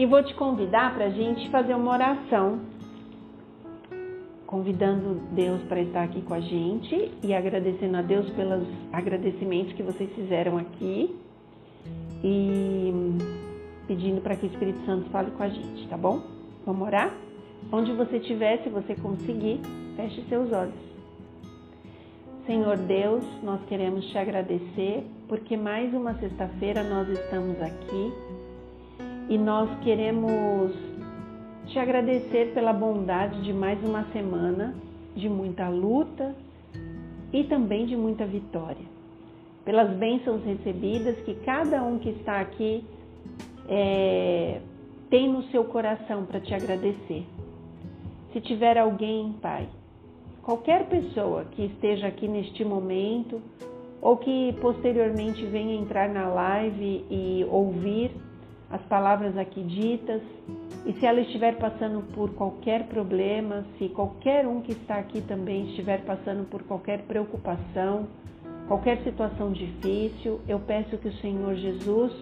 E vou te convidar para a gente fazer uma oração, convidando Deus para estar aqui com a gente e agradecendo a Deus pelos agradecimentos que vocês fizeram aqui e pedindo para que o Espírito Santo fale com a gente, tá bom? Vamos orar? Onde você estiver, se você conseguir, feche seus olhos. Senhor Deus, nós queremos te agradecer porque mais uma sexta-feira nós estamos aqui e nós queremos te agradecer pela bondade de mais uma semana de muita luta e também de muita vitória. Pelas bênçãos recebidas que cada um que está aqui é, tem no seu coração para te agradecer. Se tiver alguém, Pai, qualquer pessoa que esteja aqui neste momento ou que posteriormente venha entrar na live e ouvir as palavras aqui ditas, e se ela estiver passando por qualquer problema, se qualquer um que está aqui também estiver passando por qualquer preocupação, qualquer situação difícil, eu peço que o Senhor Jesus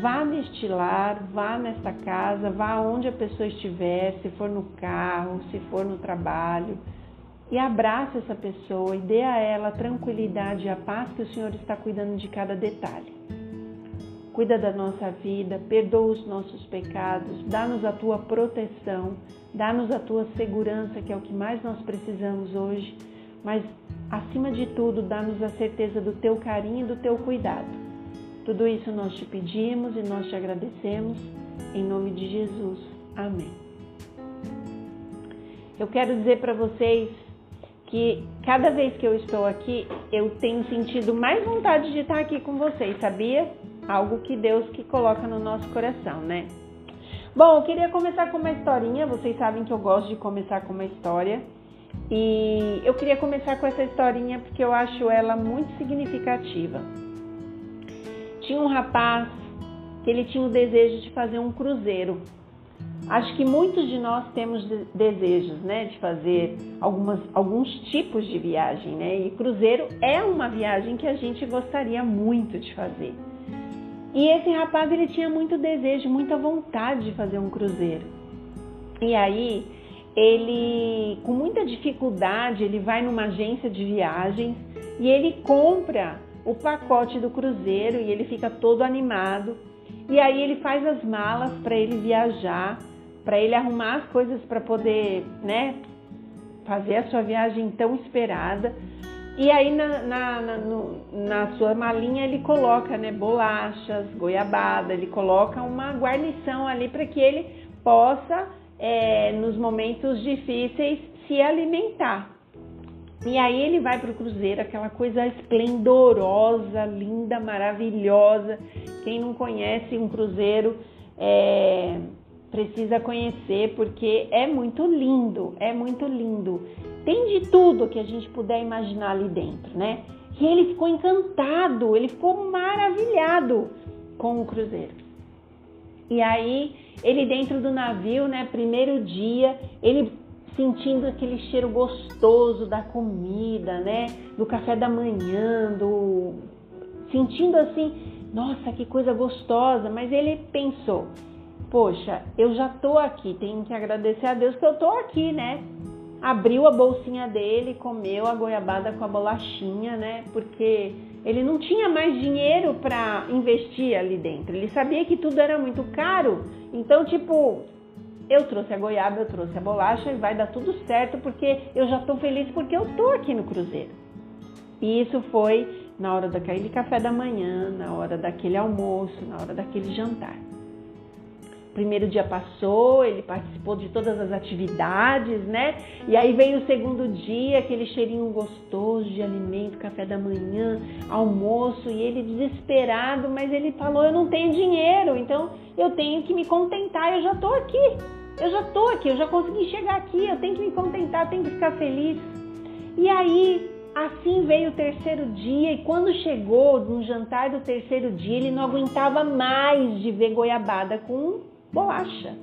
vá neste lar, vá nesta casa, vá onde a pessoa estiver, se for no carro, se for no trabalho, e abrace essa pessoa e dê a ela a tranquilidade e a paz que o Senhor está cuidando de cada detalhe. Cuida da nossa vida, perdoa os nossos pecados, dá-nos a tua proteção, dá-nos a tua segurança, que é o que mais nós precisamos hoje, mas acima de tudo, dá-nos a certeza do teu carinho e do teu cuidado. Tudo isso nós te pedimos e nós te agradecemos, em nome de Jesus. Amém. Eu quero dizer para vocês que cada vez que eu estou aqui, eu tenho sentido mais vontade de estar aqui com vocês, sabia? Algo que Deus que coloca no nosso coração, né? Bom, eu queria começar com uma historinha. Vocês sabem que eu gosto de começar com uma história. E eu queria começar com essa historinha porque eu acho ela muito significativa. Tinha um rapaz que ele tinha o desejo de fazer um cruzeiro. Acho que muitos de nós temos desejos, né, de fazer algumas, alguns tipos de viagem, né? E cruzeiro é uma viagem que a gente gostaria muito de fazer. E esse rapaz ele tinha muito desejo, muita vontade de fazer um cruzeiro. E aí ele, com muita dificuldade, ele vai numa agência de viagens e ele compra o pacote do cruzeiro e ele fica todo animado. E aí ele faz as malas para ele viajar, para ele arrumar as coisas para poder, né, fazer a sua viagem tão esperada. E aí na, na, na, no, na, sua malinha ele coloca né, bolachas, goiabada, ele coloca uma guarnição ali para que ele possa, é, nos momentos difíceis, se alimentar. E aí ele vai para o cruzeiro, aquela coisa esplendorosa, linda, maravilhosa. Quem não conhece um cruzeiro é, precisa conhecer porque é muito lindo, é muito lindo tem de tudo que a gente puder imaginar ali dentro, né? E ele ficou encantado, ele ficou maravilhado com o cruzeiro. E aí, ele dentro do navio, né, primeiro dia, ele sentindo aquele cheiro gostoso da comida, né, do café da manhã, do sentindo assim, nossa, que coisa gostosa, mas ele pensou, poxa, eu já tô aqui, tenho que agradecer a Deus que eu tô aqui, né? abriu a bolsinha dele, comeu a goiabada com a bolachinha, né? Porque ele não tinha mais dinheiro para investir ali dentro. Ele sabia que tudo era muito caro. Então, tipo, eu trouxe a goiaba, eu trouxe a bolacha e vai dar tudo certo porque eu já estou feliz porque eu estou aqui no cruzeiro. E isso foi na hora daquele café da manhã, na hora daquele almoço, na hora daquele jantar primeiro dia passou, ele participou de todas as atividades, né? E aí veio o segundo dia, aquele cheirinho gostoso de alimento, café da manhã, almoço, e ele desesperado, mas ele falou: Eu não tenho dinheiro, então eu tenho que me contentar, eu já tô aqui, eu já tô aqui, eu já consegui chegar aqui, eu tenho que me contentar, tenho que ficar feliz. E aí Assim veio o terceiro dia, e quando chegou no jantar do terceiro dia, ele não aguentava mais de ver goiabada com bolacha.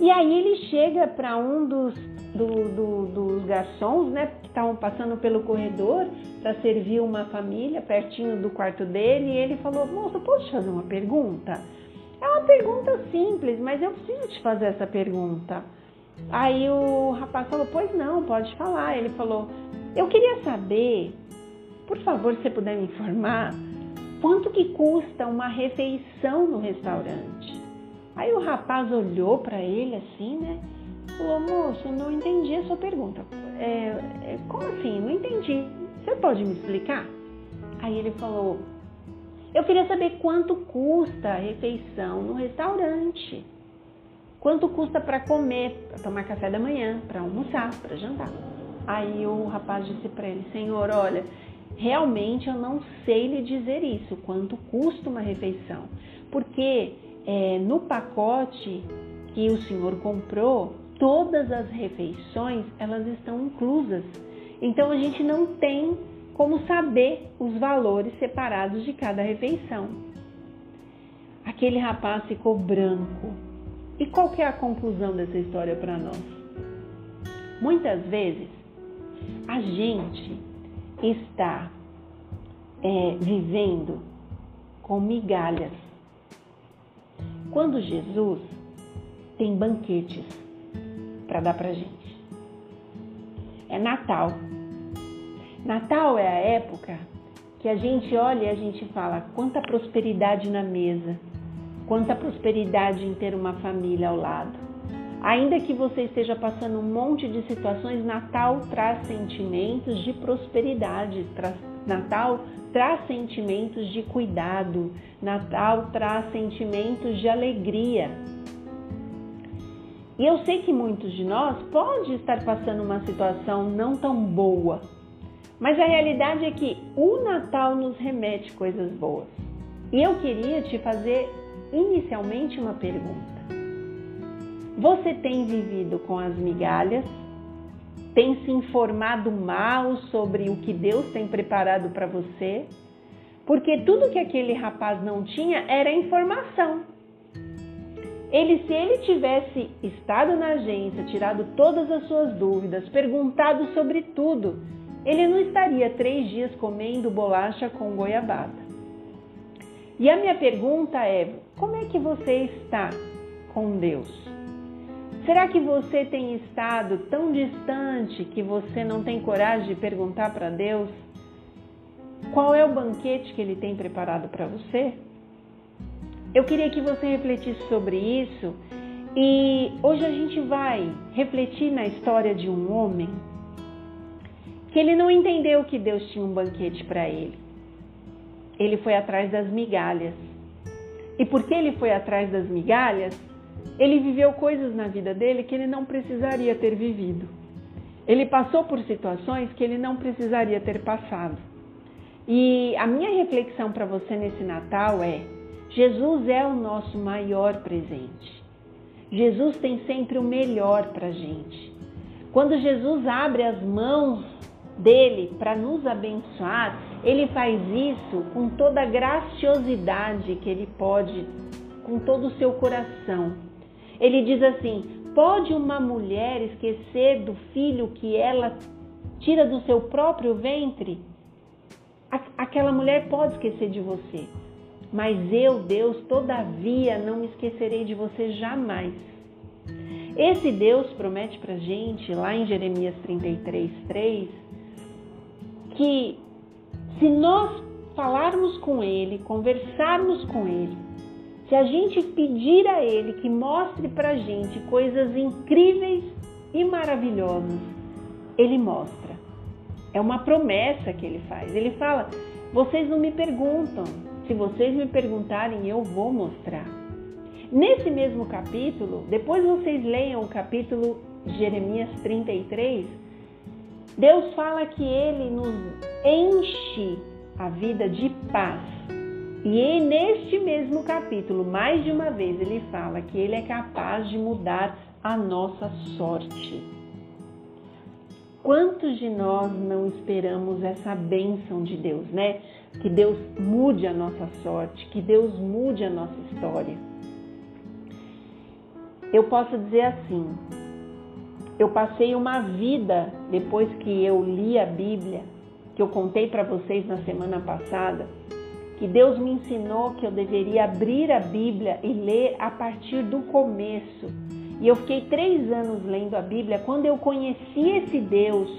E aí ele chega para um dos, do, do, dos garçons, né, que estavam passando pelo corredor para servir uma família pertinho do quarto dele, e ele falou: Moço, posso te fazer uma pergunta? É uma pergunta simples, mas eu preciso te fazer essa pergunta. Aí o rapaz falou: Pois não, pode falar. Ele falou: Eu queria saber, por favor, se você puder me informar, quanto que custa uma refeição no restaurante? Aí o rapaz olhou para ele assim, né? Falou: Moço, não entendi a sua pergunta. É, é, como assim? Não entendi. Você pode me explicar? Aí ele falou: Eu queria saber quanto custa a refeição no restaurante. Quanto custa para comer, para tomar café da manhã, para almoçar, para jantar? Aí o rapaz disse para ele: Senhor, olha, realmente eu não sei lhe dizer isso, quanto custa uma refeição, porque é, no pacote que o senhor comprou, todas as refeições elas estão inclusas. Então a gente não tem como saber os valores separados de cada refeição. Aquele rapaz ficou branco. E qual que é a conclusão dessa história para nós? Muitas vezes a gente está é, vivendo com migalhas. Quando Jesus tem banquetes para dar para gente. É Natal. Natal é a época que a gente olha e a gente fala quanta prosperidade na mesa, quanta prosperidade em ter uma família ao lado. Ainda que você esteja passando um monte de situações, Natal traz sentimentos de prosperidade. Natal traz sentimentos de cuidado. Natal traz sentimentos de alegria. E eu sei que muitos de nós pode estar passando uma situação não tão boa, mas a realidade é que o Natal nos remete coisas boas. E eu queria te fazer inicialmente uma pergunta. Você tem vivido com as migalhas? Tem se informado mal sobre o que Deus tem preparado para você? Porque tudo que aquele rapaz não tinha era informação. Ele, se ele tivesse estado na agência, tirado todas as suas dúvidas, perguntado sobre tudo, ele não estaria três dias comendo bolacha com goiabada. E a minha pergunta é: como é que você está com Deus? Será que você tem estado tão distante que você não tem coragem de perguntar para Deus qual é o banquete que Ele tem preparado para você? Eu queria que você refletisse sobre isso e hoje a gente vai refletir na história de um homem que ele não entendeu que Deus tinha um banquete para ele. Ele foi atrás das migalhas. E porque ele foi atrás das migalhas, ele viveu coisas na vida dele que ele não precisaria ter vivido. Ele passou por situações que ele não precisaria ter passado. E a minha reflexão para você nesse Natal é: Jesus é o nosso maior presente. Jesus tem sempre o melhor para a gente. Quando Jesus abre as mãos dele para nos abençoar, ele faz isso com toda a graciosidade que ele pode, com todo o seu coração. Ele diz assim: pode uma mulher esquecer do filho que ela tira do seu próprio ventre? Aquela mulher pode esquecer de você. Mas eu, Deus, todavia não me esquecerei de você jamais. Esse Deus promete para gente, lá em Jeremias 33, 3, que se nós falarmos com Ele, conversarmos com Ele, se a gente pedir a Ele que mostre para gente coisas incríveis e maravilhosas, Ele mostra. É uma promessa que Ele faz. Ele fala: vocês não me perguntam, se vocês me perguntarem, eu vou mostrar. Nesse mesmo capítulo, depois vocês leiam o capítulo Jeremias 33, Deus fala que ele nos enche a vida de paz. E neste mesmo capítulo, mais de uma vez, ele fala que ele é capaz de mudar a nossa sorte. Quantos de nós não esperamos essa bênção de Deus, né? que Deus mude a nossa sorte, que Deus mude a nossa história. Eu posso dizer assim: eu passei uma vida depois que eu li a Bíblia, que eu contei para vocês na semana passada, que Deus me ensinou que eu deveria abrir a Bíblia e ler a partir do começo. E eu fiquei três anos lendo a Bíblia. Quando eu conheci esse Deus,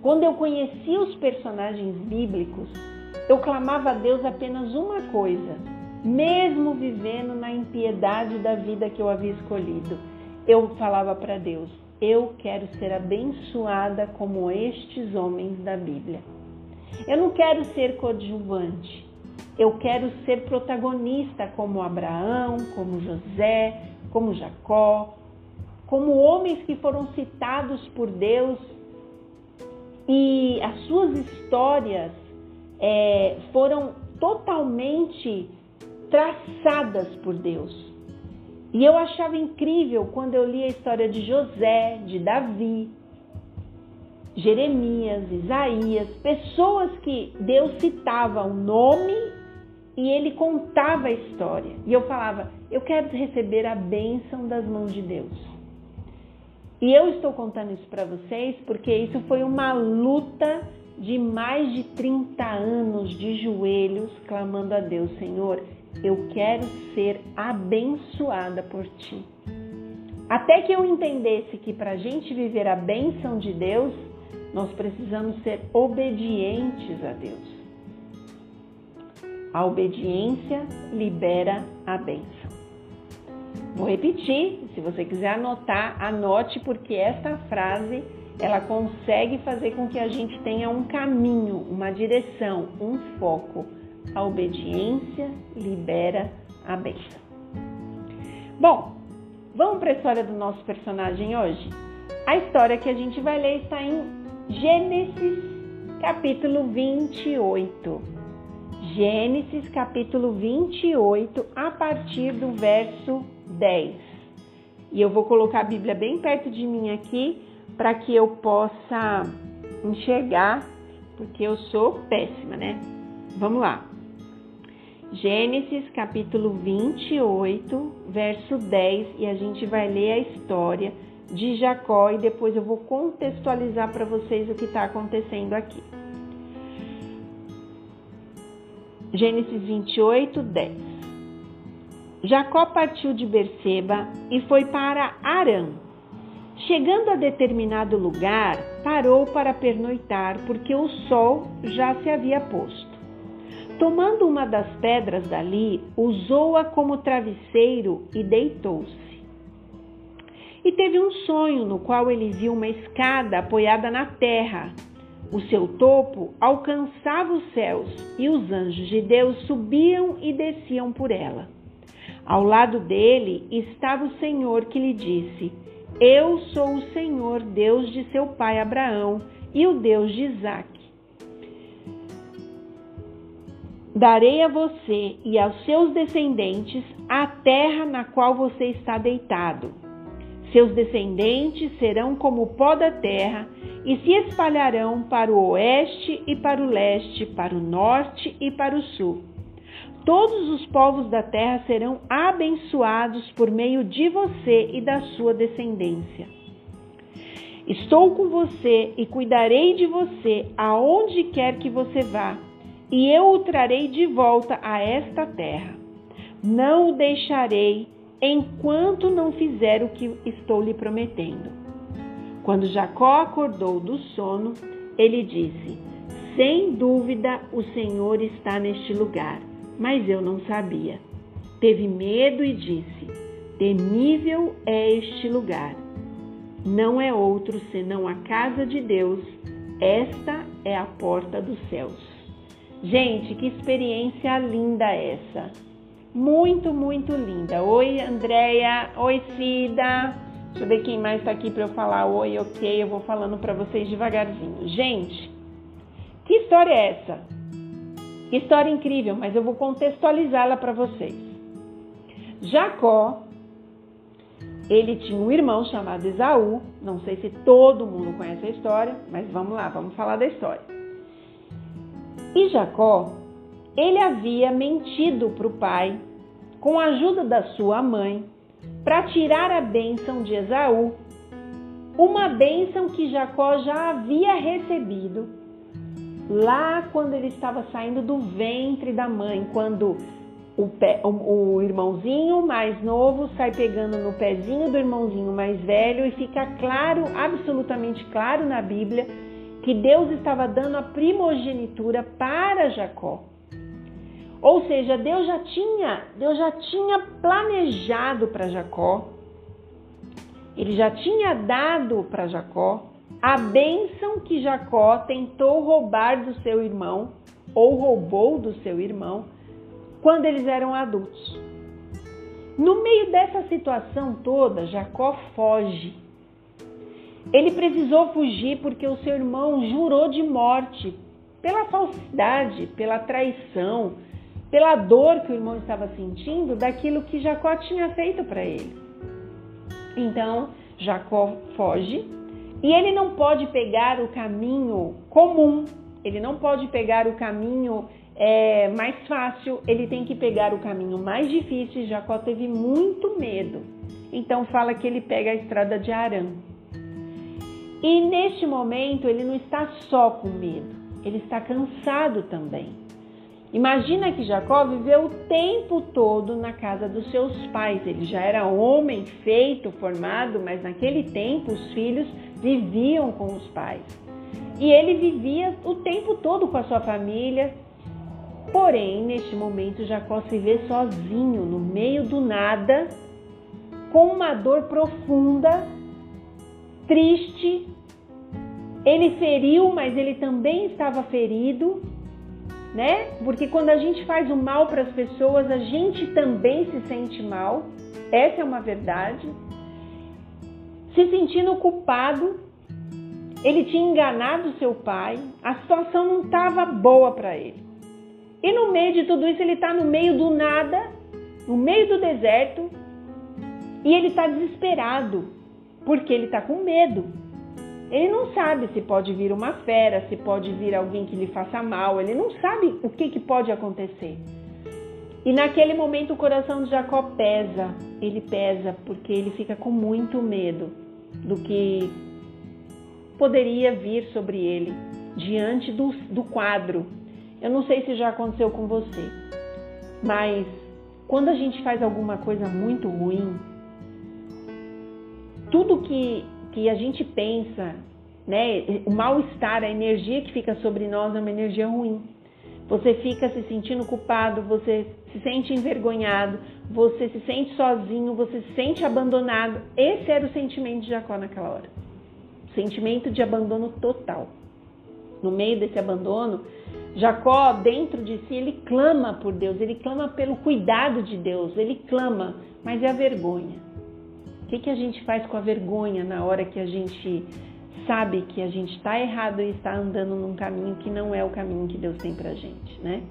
quando eu conheci os personagens bíblicos, eu clamava a Deus apenas uma coisa, mesmo vivendo na impiedade da vida que eu havia escolhido. Eu falava para Deus: eu quero ser abençoada como estes homens da Bíblia. Eu não quero ser coadjuvante. Eu quero ser protagonista como Abraão, como José, como Jacó, como homens que foram citados por Deus e as suas histórias é, foram totalmente traçadas por Deus. E eu achava incrível quando eu li a história de José, de Davi, Jeremias, Isaías, pessoas que Deus citava o nome e ele contava a história. E eu falava, eu quero receber a bênção das mãos de Deus. E eu estou contando isso para vocês porque isso foi uma luta de mais de 30 anos de joelhos clamando a Deus, Senhor, eu quero ser abençoada por ti. Até que eu entendesse que para a gente viver a bênção de Deus, nós precisamos ser obedientes a Deus. A obediência libera a bênção. Vou repetir, se você quiser anotar, anote porque esta frase ela consegue fazer com que a gente tenha um caminho, uma direção, um foco. A obediência libera a bênção. Bom, vamos para a história do nosso personagem hoje? A história que a gente vai ler está em Gênesis capítulo 28. Gênesis capítulo 28, a partir do verso 10. E eu vou colocar a Bíblia bem perto de mim aqui para que eu possa enxergar, porque eu sou péssima, né? Vamos lá. Gênesis capítulo 28, verso 10, e a gente vai ler a história de Jacó e depois eu vou contextualizar para vocês o que está acontecendo aqui. Gênesis 28, 10. Jacó partiu de Berseba e foi para Arã Chegando a determinado lugar, parou para pernoitar, porque o sol já se havia posto. Tomando uma das pedras dali, usou-a como travesseiro e deitou-se. E teve um sonho no qual ele viu uma escada apoiada na terra. O seu topo alcançava os céus e os anjos de Deus subiam e desciam por ela. Ao lado dele estava o Senhor que lhe disse: eu sou o Senhor, Deus de seu pai Abraão e o Deus de Isaque. Darei a você e aos seus descendentes a terra na qual você está deitado. Seus descendentes serão como o pó da terra e se espalharão para o oeste e para o leste, para o norte e para o sul. Todos os povos da terra serão abençoados por meio de você e da sua descendência. Estou com você e cuidarei de você aonde quer que você vá, e eu o trarei de volta a esta terra. Não o deixarei enquanto não fizer o que estou lhe prometendo. Quando Jacó acordou do sono, ele disse: Sem dúvida o Senhor está neste lugar mas eu não sabia. Teve medo e disse: Temível é este lugar. Não é outro senão a casa de Deus. Esta é a porta dos céus. Gente, que experiência linda essa! Muito, muito linda. Oi, Andréia. Oi, Cida. Deixa eu ver quem mais está aqui para eu falar oi, ok. Eu vou falando para vocês devagarzinho. Gente, que história é essa? História incrível, mas eu vou contextualizá-la para vocês. Jacó, ele tinha um irmão chamado Esaú. Não sei se todo mundo conhece a história, mas vamos lá, vamos falar da história. E Jacó, ele havia mentido para o pai, com a ajuda da sua mãe, para tirar a bênção de Esaú, uma bênção que Jacó já havia recebido lá quando ele estava saindo do ventre da mãe, quando o, pé, o, o, irmãozinho mais novo sai pegando no pezinho do irmãozinho mais velho e fica claro, absolutamente claro na Bíblia, que Deus estava dando a primogenitura para Jacó. Ou seja, Deus já tinha, Deus já tinha planejado para Jacó. Ele já tinha dado para Jacó a bênção que Jacó tentou roubar do seu irmão ou roubou do seu irmão quando eles eram adultos. No meio dessa situação toda, Jacó foge. Ele precisou fugir porque o seu irmão jurou de morte pela falsidade, pela traição, pela dor que o irmão estava sentindo daquilo que Jacó tinha feito para ele. Então, Jacó foge e ele não pode pegar o caminho comum, ele não pode pegar o caminho é, mais fácil, ele tem que pegar o caminho mais difícil. Jacó teve muito medo, então fala que ele pega a estrada de Arã. E neste momento ele não está só com medo, ele está cansado também. Imagina que Jacó viveu o tempo todo na casa dos seus pais. Ele já era homem, feito, formado, mas naquele tempo os filhos viviam com os pais. E ele vivia o tempo todo com a sua família. Porém, neste momento, Jacó se vê sozinho, no meio do nada, com uma dor profunda, triste. Ele feriu, mas ele também estava ferido né? Porque quando a gente faz o mal para as pessoas, a gente também se sente mal. Essa é uma verdade. Se sentindo culpado, ele tinha enganado seu pai, a situação não estava boa para ele. E no meio de tudo isso, ele está no meio do nada, no meio do deserto, e ele está desesperado, porque ele está com medo. Ele não sabe se pode vir uma fera, se pode vir alguém que lhe faça mal, ele não sabe o que, que pode acontecer. E naquele momento o coração de Jacó pesa, ele pesa porque ele fica com muito medo do que poderia vir sobre ele diante do, do quadro. Eu não sei se já aconteceu com você, mas quando a gente faz alguma coisa muito ruim, tudo que que a gente pensa, né? O mal-estar, a energia que fica sobre nós é uma energia ruim. Você fica se sentindo culpado, você se sente envergonhado, você se sente sozinho, você se sente abandonado. Esse era o sentimento de Jacó naquela hora. Sentimento de abandono total. No meio desse abandono, Jacó, dentro de si, ele clama por Deus, ele clama pelo cuidado de Deus, ele clama, mas é a vergonha que, que a gente faz com a vergonha na hora que a gente sabe que a gente está errado e está andando num caminho que não é o caminho que Deus tem para gente, né?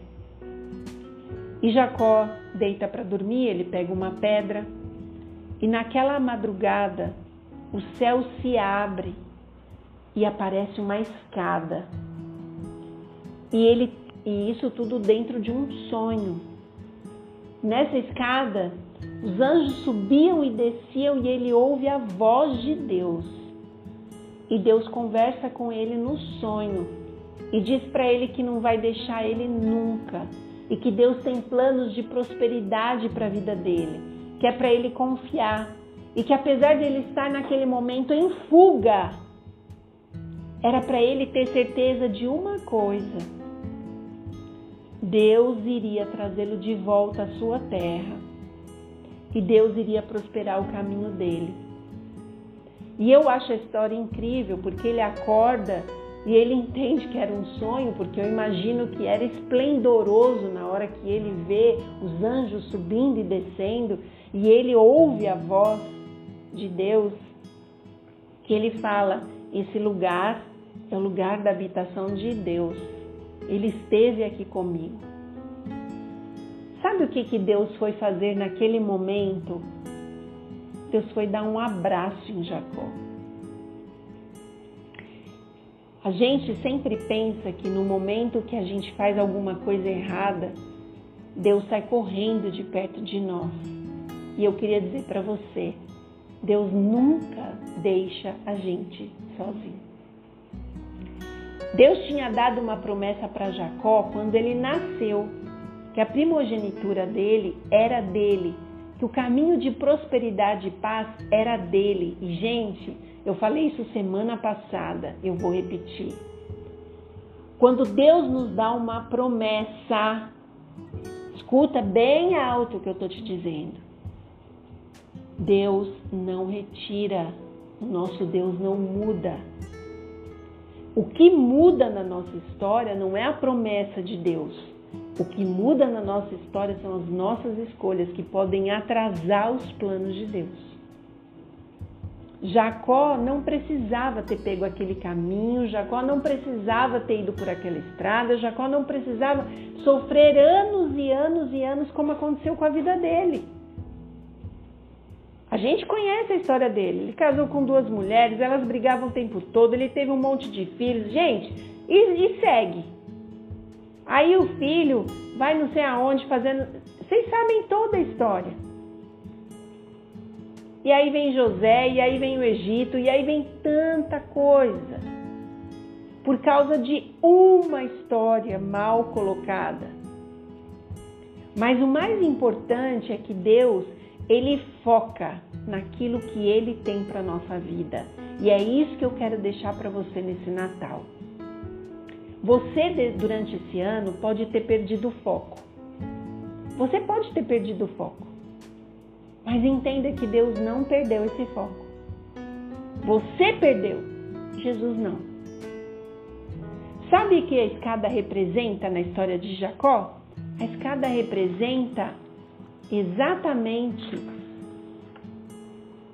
E Jacó deita para dormir, ele pega uma pedra e naquela madrugada o céu se abre e aparece uma escada. E ele e isso tudo dentro de um sonho. Nessa escada os anjos subiam e desciam e ele ouve a voz de Deus. E Deus conversa com ele no sonho e diz para ele que não vai deixar ele nunca e que Deus tem planos de prosperidade para a vida dele, que é para ele confiar e que apesar de ele estar naquele momento em fuga, era para ele ter certeza de uma coisa: Deus iria trazê-lo de volta à sua terra e Deus iria prosperar o caminho dele. E eu acho a história incrível porque ele acorda e ele entende que era um sonho, porque eu imagino que era esplendoroso na hora que ele vê os anjos subindo e descendo e ele ouve a voz de Deus, que ele fala: esse lugar é o lugar da habitação de Deus. Ele esteve aqui comigo. Sabe o que, que Deus foi fazer naquele momento? Deus foi dar um abraço em Jacó. A gente sempre pensa que no momento que a gente faz alguma coisa errada, Deus sai correndo de perto de nós. E eu queria dizer para você, Deus nunca deixa a gente sozinho. Deus tinha dado uma promessa para Jacó quando ele nasceu, que a primogenitura dele era dele, que o caminho de prosperidade e paz era dele. E, gente, eu falei isso semana passada, eu vou repetir. Quando Deus nos dá uma promessa, escuta bem alto o que eu estou te dizendo. Deus não retira, o nosso Deus não muda. O que muda na nossa história não é a promessa de Deus. O que muda na nossa história são as nossas escolhas que podem atrasar os planos de Deus. Jacó não precisava ter pego aquele caminho, Jacó não precisava ter ido por aquela estrada, Jacó não precisava sofrer anos e anos e anos como aconteceu com a vida dele. A gente conhece a história dele. Ele casou com duas mulheres, elas brigavam o tempo todo, ele teve um monte de filhos. Gente, e, e segue. Aí o filho vai não sei aonde fazendo. Vocês sabem toda a história. E aí vem José, e aí vem o Egito, e aí vem tanta coisa. Por causa de uma história mal colocada. Mas o mais importante é que Deus ele foca naquilo que ele tem para nossa vida. E é isso que eu quero deixar para você nesse Natal. Você durante esse ano pode ter perdido o foco. Você pode ter perdido o foco. Mas entenda que Deus não perdeu esse foco. Você perdeu, Jesus não. Sabe o que a escada representa na história de Jacó? A escada representa exatamente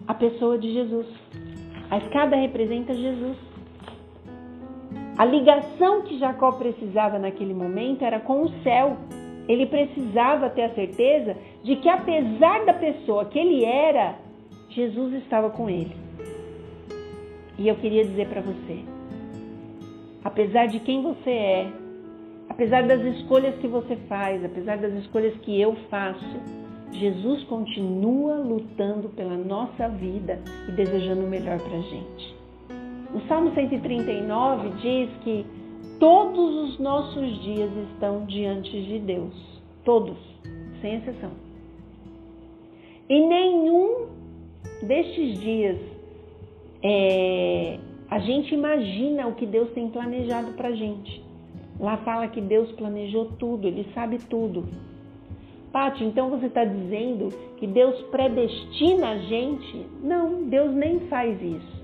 a pessoa de Jesus. A escada representa Jesus. A ligação que Jacó precisava naquele momento era com o céu. Ele precisava ter a certeza de que, apesar da pessoa que ele era, Jesus estava com ele. E eu queria dizer para você: apesar de quem você é, apesar das escolhas que você faz, apesar das escolhas que eu faço, Jesus continua lutando pela nossa vida e desejando o melhor para a gente. O Salmo 139 diz que todos os nossos dias estão diante de Deus. Todos, sem exceção. E nenhum destes dias é, a gente imagina o que Deus tem planejado para gente. Lá fala que Deus planejou tudo, Ele sabe tudo. Pati, então você está dizendo que Deus predestina a gente? Não, Deus nem faz isso.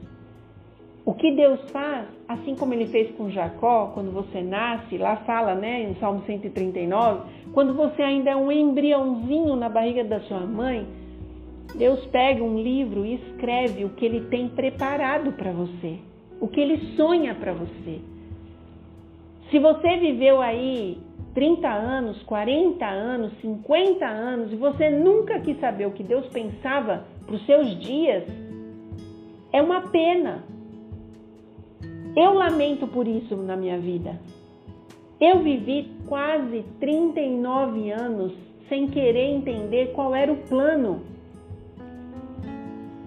O que Deus faz, assim como ele fez com Jacó, quando você nasce, lá fala, né, em Salmo 139, quando você ainda é um embriãozinho na barriga da sua mãe, Deus pega um livro e escreve o que ele tem preparado para você, o que ele sonha para você. Se você viveu aí 30 anos, 40 anos, 50 anos e você nunca quis saber o que Deus pensava para os seus dias, é uma pena. Eu lamento por isso na minha vida. Eu vivi quase 39 anos sem querer entender qual era o plano.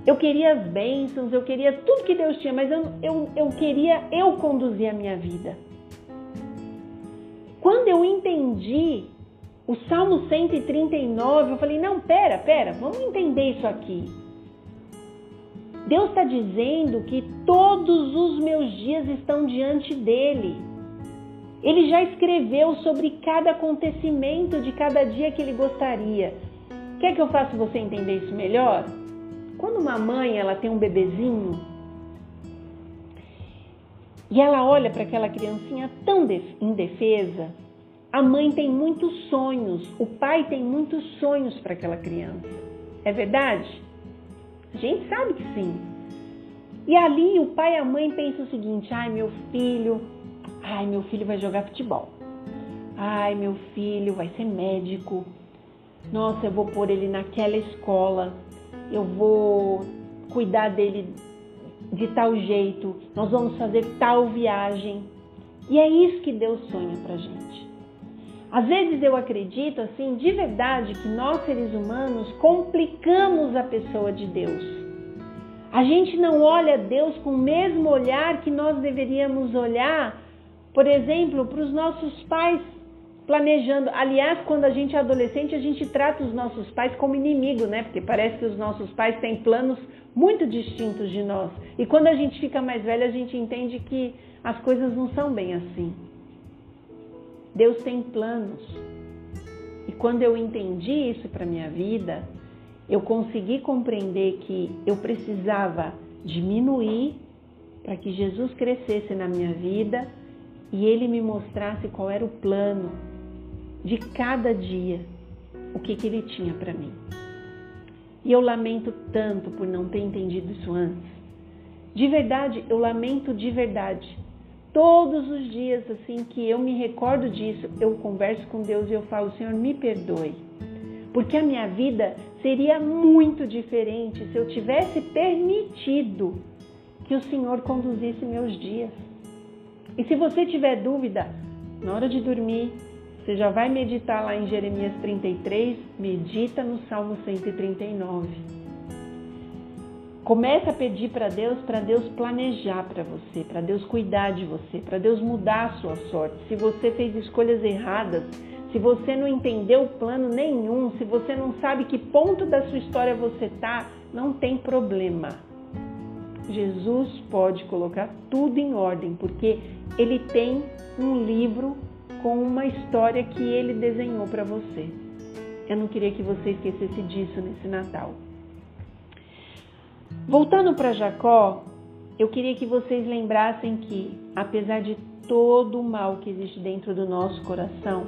Eu queria as bênçãos, eu queria tudo que Deus tinha, mas eu, eu, eu queria eu conduzir a minha vida. Quando eu entendi o Salmo 139, eu falei: não, pera, pera, vamos entender isso aqui. Deus está dizendo que todos os meus dias estão diante dele. Ele já escreveu sobre cada acontecimento de cada dia que ele gostaria. Quer que eu faça você entender isso melhor? Quando uma mãe ela tem um bebezinho e ela olha para aquela criancinha tão indefesa. A mãe tem muitos sonhos, o pai tem muitos sonhos para aquela criança. É verdade? A gente sabe que sim. E ali o pai e a mãe pensam o seguinte: ai, meu filho, ai, meu filho vai jogar futebol. Ai, meu filho vai ser médico. Nossa, eu vou pôr ele naquela escola. Eu vou cuidar dele de tal jeito, nós vamos fazer tal viagem. E é isso que Deus sonha pra gente. Às vezes eu acredito assim, de verdade, que nós seres humanos complicamos a pessoa de Deus. A gente não olha Deus com o mesmo olhar que nós deveríamos olhar Por exemplo, para os nossos pais planejando. Aliás, quando a gente é adolescente, a gente trata os nossos pais como inimigo, né? Porque parece que os nossos pais têm planos muito distintos de nós. E quando a gente fica mais velho, a gente entende que as coisas não são bem assim. Deus tem planos. E quando eu entendi isso para minha vida, eu consegui compreender que eu precisava diminuir para que Jesus crescesse na minha vida e ele me mostrasse qual era o plano de cada dia, o que, que ele tinha para mim. E eu lamento tanto por não ter entendido isso antes. De verdade, eu lamento de verdade. Todos os dias, assim que eu me recordo disso, eu converso com Deus e eu falo: Senhor, me perdoe. Porque a minha vida seria muito diferente se eu tivesse permitido que o Senhor conduzisse meus dias. E se você tiver dúvida, na hora de dormir, você já vai meditar lá em Jeremias 33, medita no Salmo 139. Começa a pedir para Deus, para Deus planejar para você, para Deus cuidar de você, para Deus mudar a sua sorte. Se você fez escolhas erradas, se você não entendeu plano nenhum, se você não sabe que ponto da sua história você está, não tem problema. Jesus pode colocar tudo em ordem, porque ele tem um livro com uma história que ele desenhou para você. Eu não queria que você esquecesse disso nesse Natal. Voltando para Jacó, eu queria que vocês lembrassem que, apesar de todo o mal que existe dentro do nosso coração,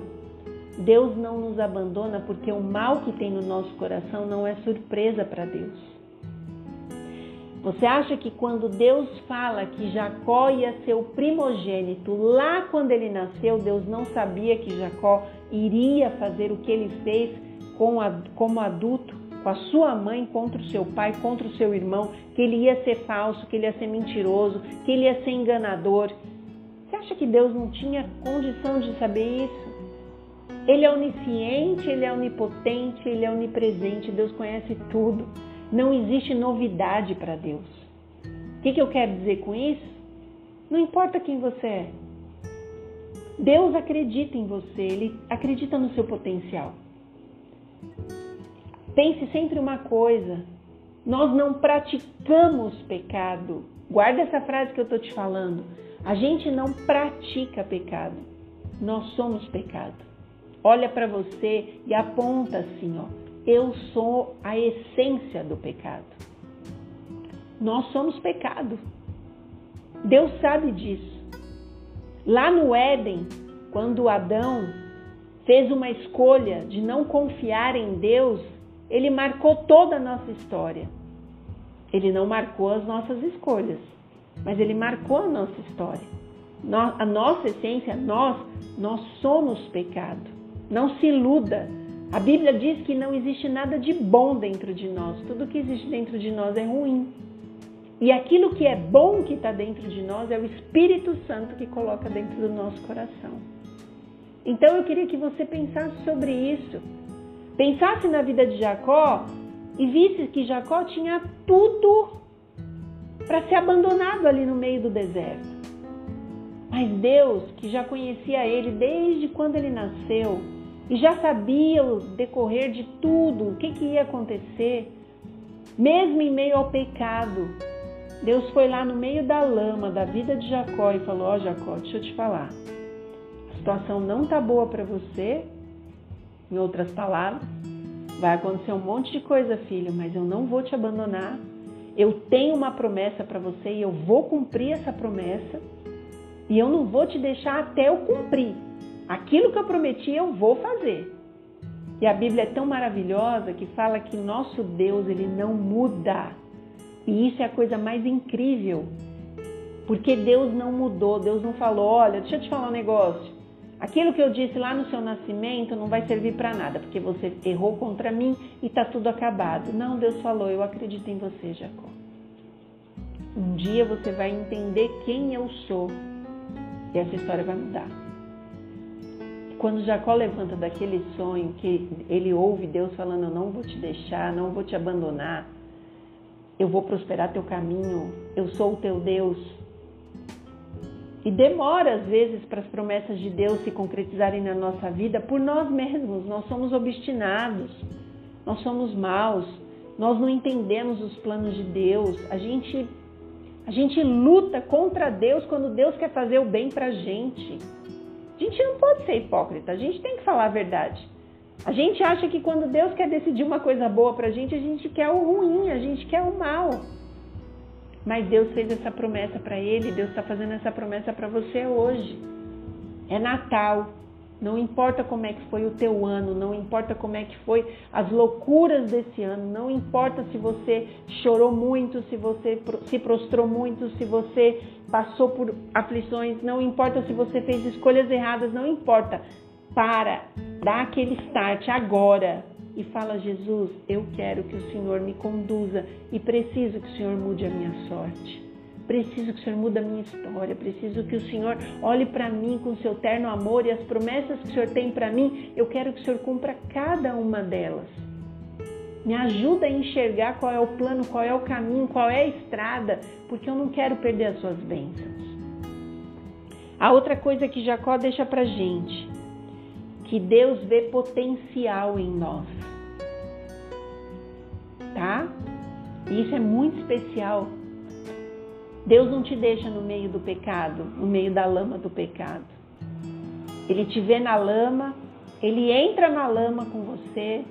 Deus não nos abandona porque o mal que tem no nosso coração não é surpresa para Deus. Você acha que quando Deus fala que Jacó ia ser o primogênito, lá quando ele nasceu, Deus não sabia que Jacó iria fazer o que ele fez como adulto, com a sua mãe contra o seu pai, contra o seu irmão, que ele ia ser falso, que ele ia ser mentiroso, que ele ia ser enganador? Você acha que Deus não tinha condição de saber isso? Ele é onisciente, ele é onipotente, ele é onipresente, Deus conhece tudo. Não existe novidade para Deus. O que, que eu quero dizer com isso? Não importa quem você é. Deus acredita em você, Ele acredita no seu potencial. Pense sempre uma coisa: nós não praticamos pecado. Guarda essa frase que eu estou te falando. A gente não pratica pecado, nós somos pecado. Olha para você e aponta assim, ó eu sou a essência do pecado. Nós somos pecado. Deus sabe disso. Lá no Éden, quando Adão fez uma escolha de não confiar em Deus, ele marcou toda a nossa história. Ele não marcou as nossas escolhas, mas ele marcou a nossa história. A nossa essência, nós, nós somos pecado. Não se iluda a Bíblia diz que não existe nada de bom dentro de nós, tudo que existe dentro de nós é ruim. E aquilo que é bom que está dentro de nós é o Espírito Santo que coloca dentro do nosso coração. Então eu queria que você pensasse sobre isso. Pensasse na vida de Jacó e visse que Jacó tinha tudo para ser abandonado ali no meio do deserto. Mas Deus, que já conhecia ele desde quando ele nasceu, e já sabia o decorrer de tudo, o que, que ia acontecer, mesmo em meio ao pecado. Deus foi lá no meio da lama da vida de Jacó e falou: Ó, oh, Jacó, deixa eu te falar. A situação não tá boa para você. Em outras palavras, vai acontecer um monte de coisa, filho, mas eu não vou te abandonar. Eu tenho uma promessa para você e eu vou cumprir essa promessa. E eu não vou te deixar até eu cumprir. Aquilo que eu prometi eu vou fazer. E a Bíblia é tão maravilhosa que fala que nosso Deus, ele não muda. E isso é a coisa mais incrível. Porque Deus não mudou, Deus não falou, olha, deixa eu te falar um negócio. Aquilo que eu disse lá no seu nascimento não vai servir para nada, porque você errou contra mim e está tudo acabado. Não, Deus falou, eu acredito em você, Jacó. Um dia você vai entender quem eu sou e essa história vai mudar. Quando Jacó levanta daquele sonho que ele ouve Deus falando: Eu não vou te deixar, não vou te abandonar, eu vou prosperar teu caminho, eu sou o teu Deus. E demora às vezes para as promessas de Deus se concretizarem na nossa vida por nós mesmos. Nós somos obstinados, nós somos maus, nós não entendemos os planos de Deus. A gente, a gente luta contra Deus quando Deus quer fazer o bem para a gente. A gente não pode ser hipócrita, a gente tem que falar a verdade. A gente acha que quando Deus quer decidir uma coisa boa para a gente, a gente quer o ruim, a gente quer o mal. Mas Deus fez essa promessa para ele, Deus está fazendo essa promessa para você hoje. É Natal. Não importa como é que foi o teu ano, não importa como é que foi as loucuras desse ano, não importa se você chorou muito, se você se prostrou muito, se você passou por aflições, não importa se você fez escolhas erradas, não importa. Para, dá aquele start agora e fala: Jesus, eu quero que o Senhor me conduza e preciso que o Senhor mude a minha sorte. Preciso que o Senhor mude a minha história. Preciso que o Senhor olhe para mim com seu terno amor e as promessas que o Senhor tem para mim. Eu quero que o Senhor cumpra cada uma delas. Me ajuda a enxergar qual é o plano, qual é o caminho, qual é a estrada, porque eu não quero perder as suas bênçãos. A outra coisa que Jacó deixa para gente, que Deus vê potencial em nós tá? E isso é muito especial. Deus não te deixa no meio do pecado, no meio da lama do pecado. Ele te vê na lama, ele entra na lama com você,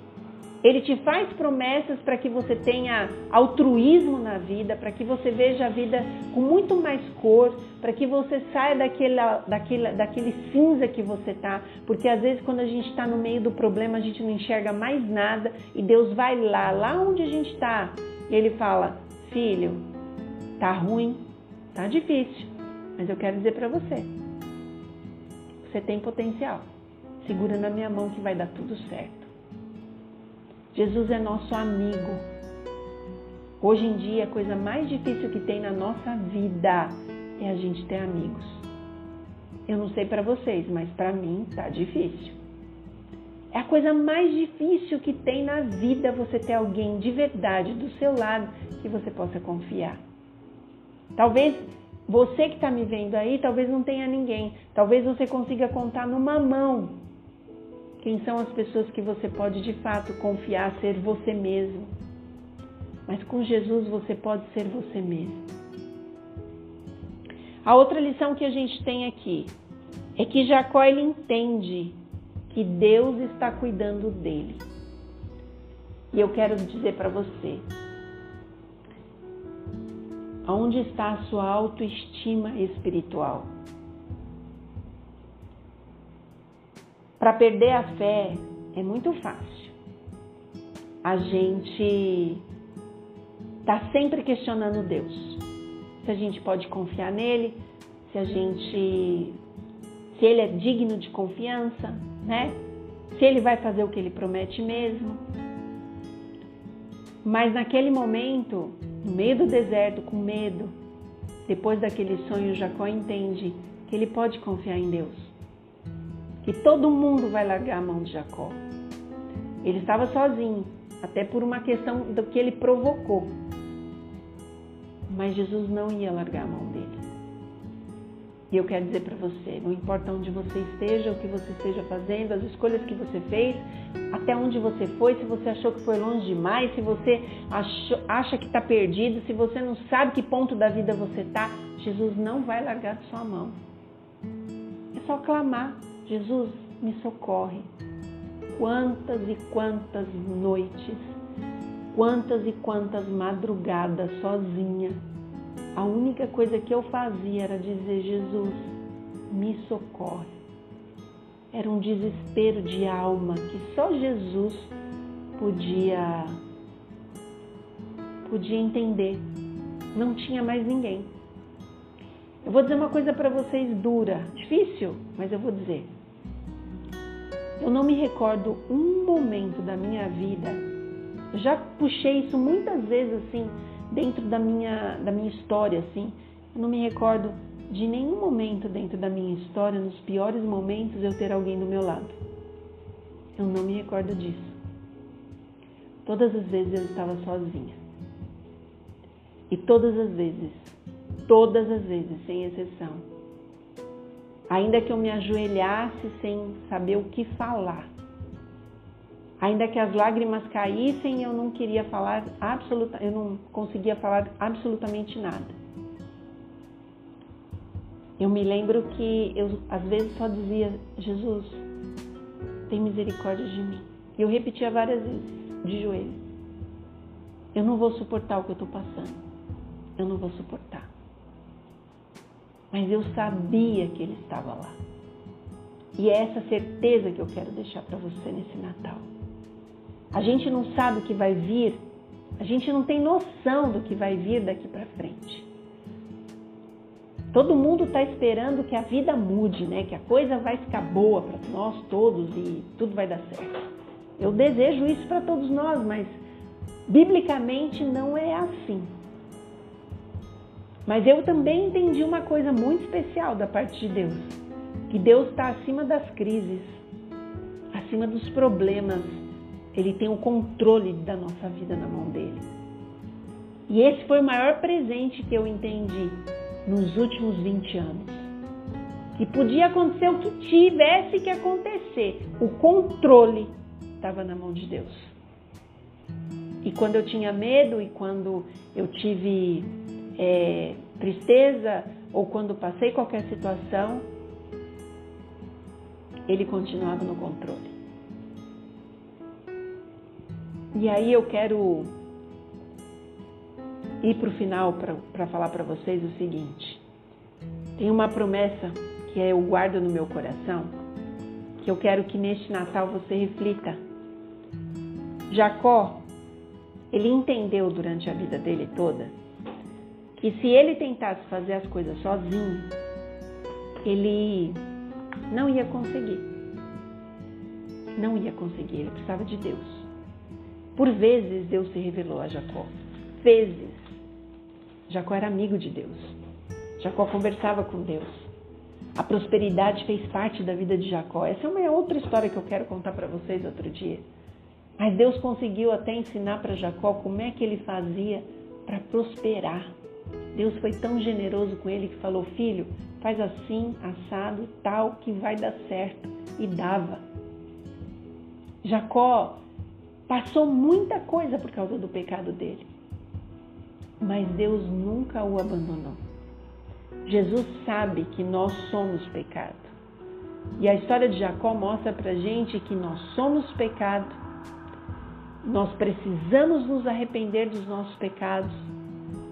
ele te faz promessas para que você tenha altruísmo na vida, para que você veja a vida com muito mais cor, para que você saia daquela, daquela, daquele cinza que você tá. Porque às vezes quando a gente está no meio do problema a gente não enxerga mais nada e Deus vai lá, lá onde a gente está, e Ele fala: Filho, tá ruim, tá difícil, mas eu quero dizer para você, você tem potencial. Segura na minha mão que vai dar tudo certo. Jesus é nosso amigo. Hoje em dia, a coisa mais difícil que tem na nossa vida é a gente ter amigos. Eu não sei para vocês, mas para mim tá difícil. É a coisa mais difícil que tem na vida você ter alguém de verdade do seu lado que você possa confiar. Talvez você que está me vendo aí, talvez não tenha ninguém. Talvez você consiga contar numa mão quem são as pessoas que você pode de fato confiar ser você mesmo? Mas com Jesus você pode ser você mesmo. A outra lição que a gente tem aqui é que Jacó ele entende que Deus está cuidando dele. E eu quero dizer para você, aonde está a sua autoestima espiritual? Para perder a fé é muito fácil. A gente está sempre questionando Deus. Se a gente pode confiar nele, se a gente se ele é digno de confiança, né? Se ele vai fazer o que ele promete mesmo. Mas naquele momento, no meio do deserto, com medo, depois daquele sonho, Jacó entende que ele pode confiar em Deus que todo mundo vai largar a mão de Jacó. Ele estava sozinho, até por uma questão do que ele provocou. Mas Jesus não ia largar a mão dele. E eu quero dizer para você, não importa onde você esteja, o que você esteja fazendo, as escolhas que você fez, até onde você foi, se você achou que foi longe demais, se você achou, acha que está perdido, se você não sabe que ponto da vida você está, Jesus não vai largar sua mão. É só clamar. Jesus, me socorre. Quantas e quantas noites, quantas e quantas madrugadas sozinha. A única coisa que eu fazia era dizer: Jesus, me socorre. Era um desespero de alma que só Jesus podia podia entender. Não tinha mais ninguém. Eu vou dizer uma coisa para vocês dura, difícil, mas eu vou dizer. Eu não me recordo um momento da minha vida. Já puxei isso muitas vezes assim dentro da minha da minha história assim. Eu não me recordo de nenhum momento dentro da minha história, nos piores momentos, eu ter alguém do meu lado. Eu não me recordo disso. Todas as vezes eu estava sozinha. E todas as vezes, todas as vezes, sem exceção, ainda que eu me ajoelhasse sem saber o que falar, ainda que as lágrimas caíssem, eu não queria falar absoluta, eu não conseguia falar absolutamente nada. Eu me lembro que eu às vezes só dizia: Jesus, tem misericórdia de mim. E eu repetia várias vezes, de joelho: Eu não vou suportar o que eu estou passando. Eu não vou suportar. Mas eu sabia que Ele estava lá. E é essa certeza que eu quero deixar para você nesse Natal. A gente não sabe o que vai vir, a gente não tem noção do que vai vir daqui para frente. Todo mundo está esperando que a vida mude, né? Que a coisa vai ficar boa para nós todos e tudo vai dar certo. Eu desejo isso para todos nós, mas biblicamente não é assim. Mas eu também entendi uma coisa muito especial da parte de Deus, que Deus está acima das crises, acima dos problemas. Ele tem o controle da nossa vida na mão dele. E esse foi o maior presente que eu entendi nos últimos 20 anos. Que podia acontecer o que tivesse que acontecer, o controle estava na mão de Deus. E quando eu tinha medo e quando eu tive é, tristeza ou quando passei qualquer situação, ele continuava no controle. E aí eu quero ir para o final para falar para vocês o seguinte: tem uma promessa que eu guardo no meu coração, que eu quero que neste Natal você reflita. Jacó, ele entendeu durante a vida dele toda que se ele tentasse fazer as coisas sozinho, ele não ia conseguir. Não ia conseguir, ele precisava de Deus. Por vezes Deus se revelou a Jacó. Vezes. Jacó era amigo de Deus. Jacó conversava com Deus. A prosperidade fez parte da vida de Jacó. Essa é uma outra história que eu quero contar para vocês outro dia. Mas Deus conseguiu até ensinar para Jacó como é que ele fazia para prosperar. Deus foi tão generoso com ele que falou: Filho, faz assim, assado, tal, que vai dar certo. E dava. Jacó passou muita coisa por causa do pecado dele mas Deus nunca o abandonou. Jesus sabe que nós somos pecado. E a história de Jacó mostra pra gente que nós somos pecado, nós precisamos nos arrepender dos nossos pecados,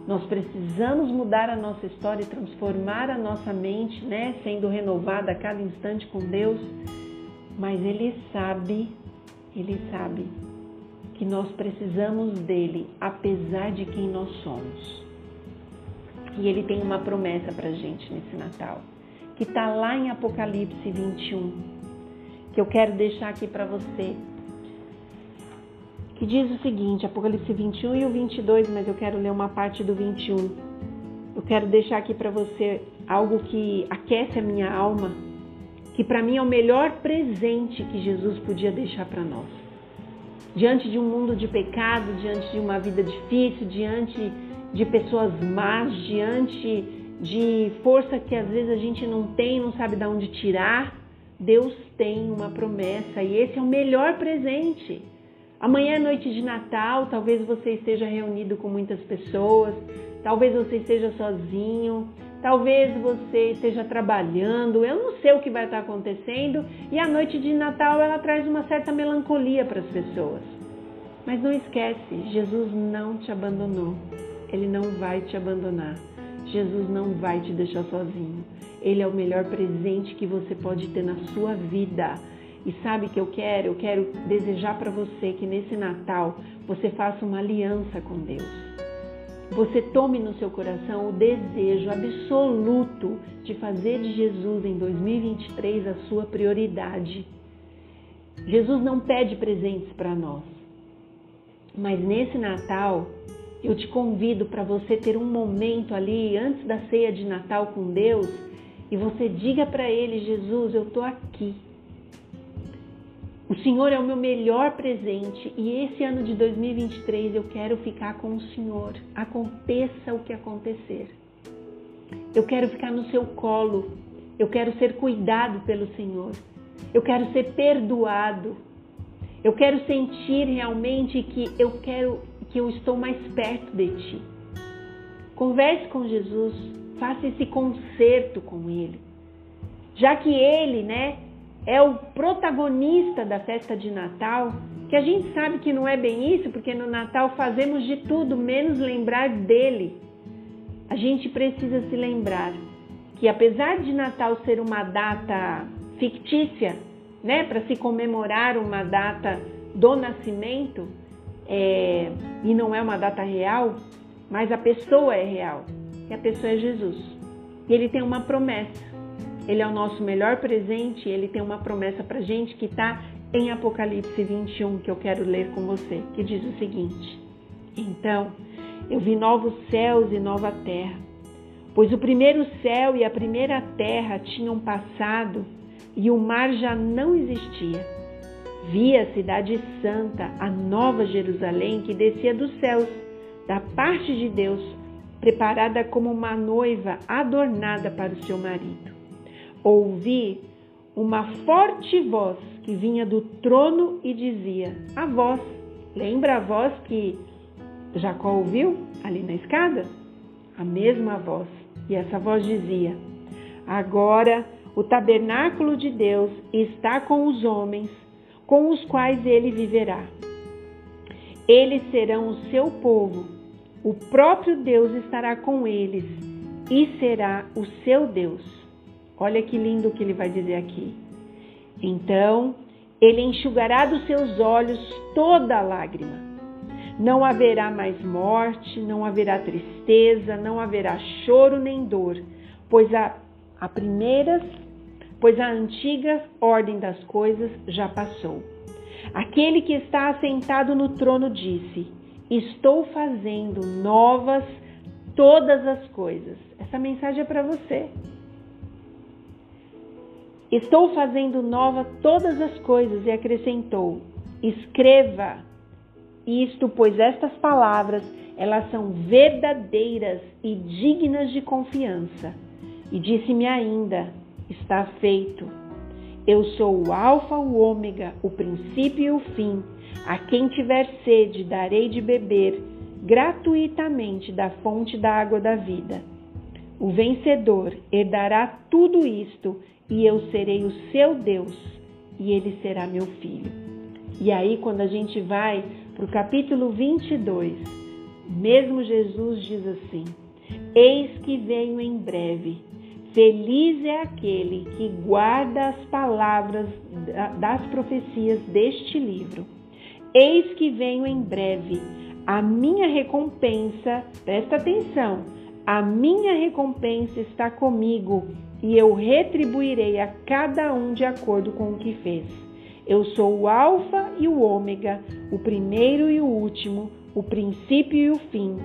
nós precisamos mudar a nossa história e transformar a nossa mente, né, sendo renovada a cada instante com Deus. Mas Ele sabe, Ele sabe que nós precisamos dele, apesar de quem nós somos. E ele tem uma promessa para gente nesse Natal, que está lá em Apocalipse 21, que eu quero deixar aqui para você. Que diz o seguinte, Apocalipse 21 e o 22, mas eu quero ler uma parte do 21. Eu quero deixar aqui para você algo que aquece a minha alma, que para mim é o melhor presente que Jesus podia deixar para nós diante de um mundo de pecado, diante de uma vida difícil, diante de pessoas más, diante de força que às vezes a gente não tem, não sabe de onde tirar, Deus tem uma promessa e esse é o melhor presente. Amanhã é noite de Natal, talvez você esteja reunido com muitas pessoas, talvez você esteja sozinho, talvez você esteja trabalhando, eu não sei o que vai estar acontecendo, e a noite de Natal ela traz uma certa melancolia para as pessoas. Mas não esquece, Jesus não te abandonou. Ele não vai te abandonar. Jesus não vai te deixar sozinho. Ele é o melhor presente que você pode ter na sua vida. E sabe que eu quero? Eu quero desejar para você que nesse Natal você faça uma aliança com Deus você tome no seu coração o desejo absoluto de fazer de Jesus em 2023 a sua prioridade. Jesus não pede presentes para nós, mas nesse Natal eu te convido para você ter um momento ali antes da ceia de Natal com Deus e você diga para Ele: Jesus, eu estou aqui. O Senhor é o meu melhor presente e esse ano de 2023 eu quero ficar com o Senhor, aconteça o que acontecer. Eu quero ficar no seu colo, Eu quero ser cuidado pelo Senhor. Eu quero ser perdoado. Eu quero sentir realmente que eu quero que eu estou mais perto de ti. Converse com Jesus, faça esse concerto com ele. Já que ele, né, é o protagonista da festa de Natal, que a gente sabe que não é bem isso, porque no Natal fazemos de tudo menos lembrar dele. A gente precisa se lembrar que apesar de Natal ser uma data fictícia, né, para se comemorar uma data do nascimento, é, e não é uma data real, mas a pessoa é real, e a pessoa é Jesus. E ele tem uma promessa. Ele é o nosso melhor presente, ele tem uma promessa para gente que está em Apocalipse 21, que eu quero ler com você, que diz o seguinte: Então eu vi novos céus e nova terra, pois o primeiro céu e a primeira terra tinham passado e o mar já não existia. Vi a cidade santa, a nova Jerusalém, que descia dos céus, da parte de Deus, preparada como uma noiva adornada para o seu marido ouvi uma forte voz que vinha do trono e dizia: A voz, lembra a voz que Jacó ouviu ali na escada? A mesma voz. E essa voz dizia: Agora o tabernáculo de Deus está com os homens, com os quais ele viverá. Eles serão o seu povo, o próprio Deus estará com eles e será o seu Deus. Olha que lindo que ele vai dizer aqui. Então ele enxugará dos seus olhos toda lágrima. Não haverá mais morte, não haverá tristeza, não haverá choro nem dor, pois a, a primeira, pois a antiga ordem das coisas já passou. Aquele que está assentado no trono disse: Estou fazendo novas todas as coisas. Essa mensagem é para você. Estou fazendo nova todas as coisas, e acrescentou: Escreva isto, pois estas palavras, elas são verdadeiras e dignas de confiança. E disse-me ainda: Está feito. Eu sou o Alfa, o Ômega, o princípio e o fim. A quem tiver sede, darei de beber gratuitamente da fonte da água da vida. O vencedor herdará tudo isto e eu serei o seu Deus e ele será meu filho. E aí, quando a gente vai para o capítulo 22, mesmo Jesus diz assim: Eis que venho em breve. Feliz é aquele que guarda as palavras das profecias deste livro. Eis que venho em breve. A minha recompensa, presta atenção, a minha recompensa está comigo e eu retribuirei a cada um de acordo com o que fez. Eu sou o Alfa e o Ômega, o primeiro e o último, o princípio e o fim.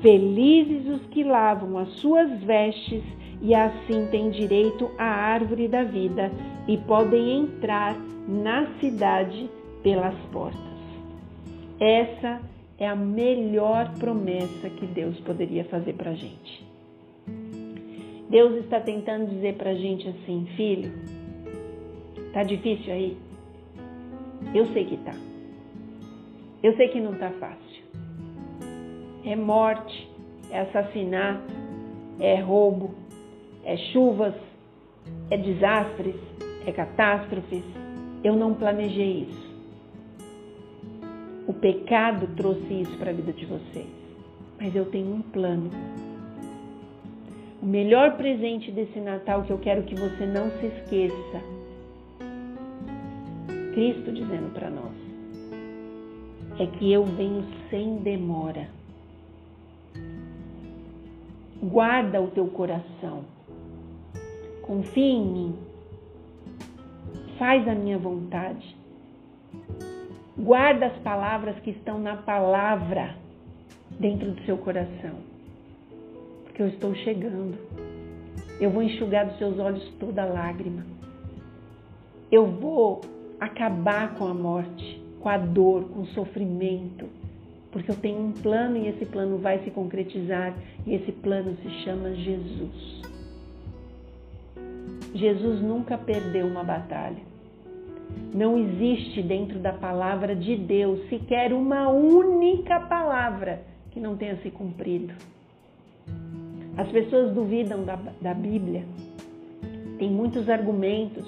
Felizes os que lavam as suas vestes e assim têm direito à árvore da vida e podem entrar na cidade pelas portas. Essa é a melhor promessa que Deus poderia fazer para a gente. Deus está tentando dizer para a gente assim, filho, tá difícil aí? Eu sei que tá. Eu sei que não tá fácil. É morte, é assassinato, é roubo, é chuvas, é desastres, é catástrofes. Eu não planejei isso. O pecado trouxe isso para a vida de vocês. Mas eu tenho um plano o melhor presente desse Natal que eu quero que você não se esqueça. Cristo dizendo para nós é que eu venho sem demora. Guarda o teu coração. Confia em mim. Faz a minha vontade. Guarda as palavras que estão na palavra dentro do seu coração porque eu estou chegando. Eu vou enxugar dos seus olhos toda lágrima. Eu vou acabar com a morte, com a dor, com o sofrimento, porque eu tenho um plano e esse plano vai se concretizar e esse plano se chama Jesus. Jesus nunca perdeu uma batalha. Não existe dentro da palavra de Deus sequer uma única palavra que não tenha se cumprido. As pessoas duvidam da, da Bíblia, tem muitos argumentos,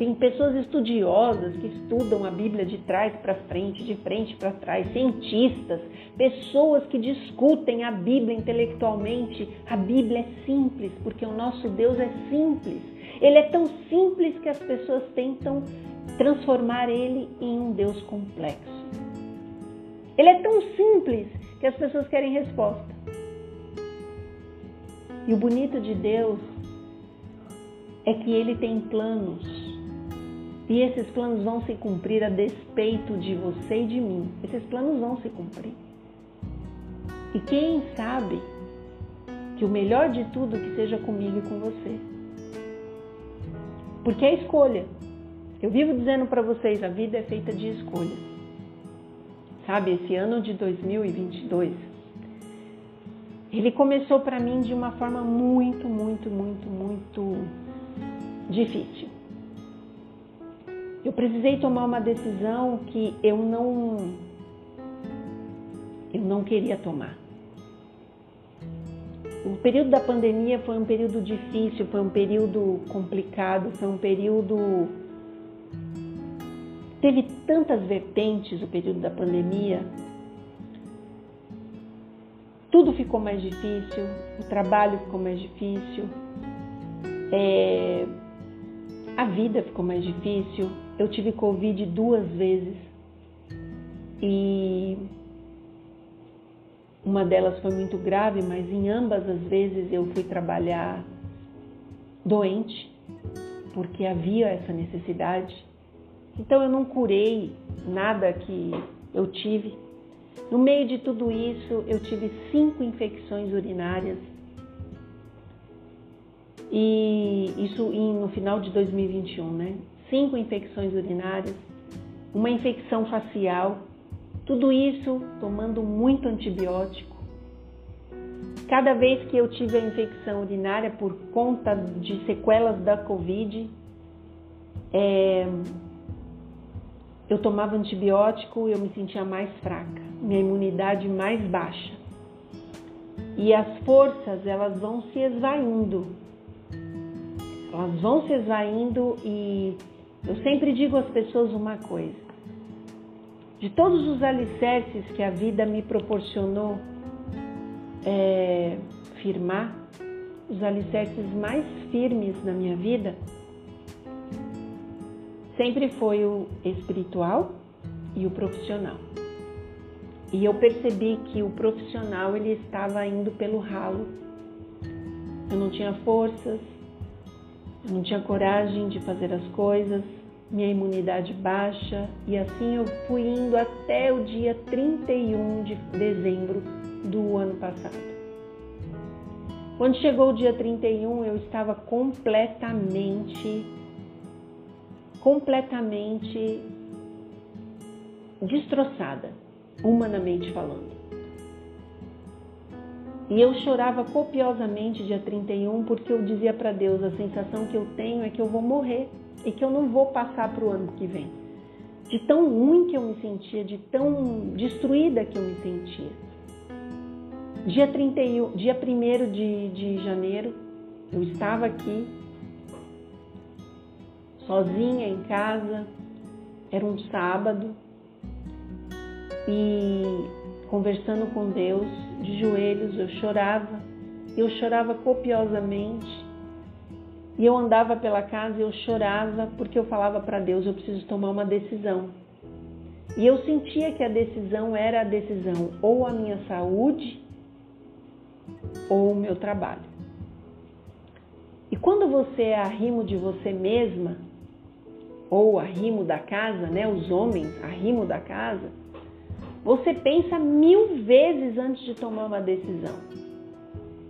tem pessoas estudiosas que estudam a Bíblia de trás para frente, de frente para trás, cientistas, pessoas que discutem a Bíblia intelectualmente. A Bíblia é simples, porque o nosso Deus é simples. Ele é tão simples que as pessoas tentam transformar ele em um Deus complexo. Ele é tão simples que as pessoas querem resposta. E o bonito de Deus é que ele tem planos. E esses planos vão se cumprir a despeito de você e de mim. Esses planos vão se cumprir. E quem sabe que o melhor de tudo que seja comigo e com você. Porque é escolha. Eu vivo dizendo para vocês, a vida é feita de escolhas. Sabe, esse ano de 2022, ele começou para mim de uma forma muito, muito, muito, muito difícil. Eu precisei tomar uma decisão que eu não eu não queria tomar. O período da pandemia foi um período difícil, foi um período complicado, foi um período teve tantas vertentes o período da pandemia. Tudo ficou mais difícil, o trabalho ficou mais difícil, é, a vida ficou mais difícil. Eu tive Covid duas vezes e uma delas foi muito grave, mas em ambas as vezes eu fui trabalhar doente, porque havia essa necessidade. Então eu não curei nada que eu tive. No meio de tudo isso, eu tive cinco infecções urinárias e isso no final de 2021, né? Cinco infecções urinárias, uma infecção facial, tudo isso tomando muito antibiótico. Cada vez que eu tive a infecção urinária por conta de sequelas da Covid, é, eu tomava antibiótico e eu me sentia mais fraca, minha imunidade mais baixa. E as forças elas vão se esvaindo elas vão se esvaindo e eu sempre digo às pessoas uma coisa. De todos os alicerces que a vida me proporcionou é, firmar, os alicerces mais firmes na minha vida sempre foi o espiritual e o profissional. E eu percebi que o profissional ele estava indo pelo ralo. Eu não tinha forças, eu não tinha coragem de fazer as coisas, minha imunidade baixa e assim eu fui indo até o dia 31 de dezembro do ano passado. Quando chegou o dia 31, eu estava completamente, completamente destroçada, humanamente falando. E eu chorava copiosamente dia 31 porque eu dizia para Deus: a sensação que eu tenho é que eu vou morrer e que eu não vou passar para o ano que vem. De tão ruim que eu me sentia, de tão destruída que eu me sentia. Dia, 31, dia 1 de, de janeiro, eu estava aqui, sozinha em casa, era um sábado, e conversando com Deus, de joelhos, eu chorava, eu chorava copiosamente. E eu andava pela casa e eu chorava porque eu falava para Deus, eu preciso tomar uma decisão. E eu sentia que a decisão era a decisão ou a minha saúde ou o meu trabalho. E quando você é arrimo de você mesma, ou arrimo da casa, né, os homens, arrimo da casa, você pensa mil vezes antes de tomar uma decisão.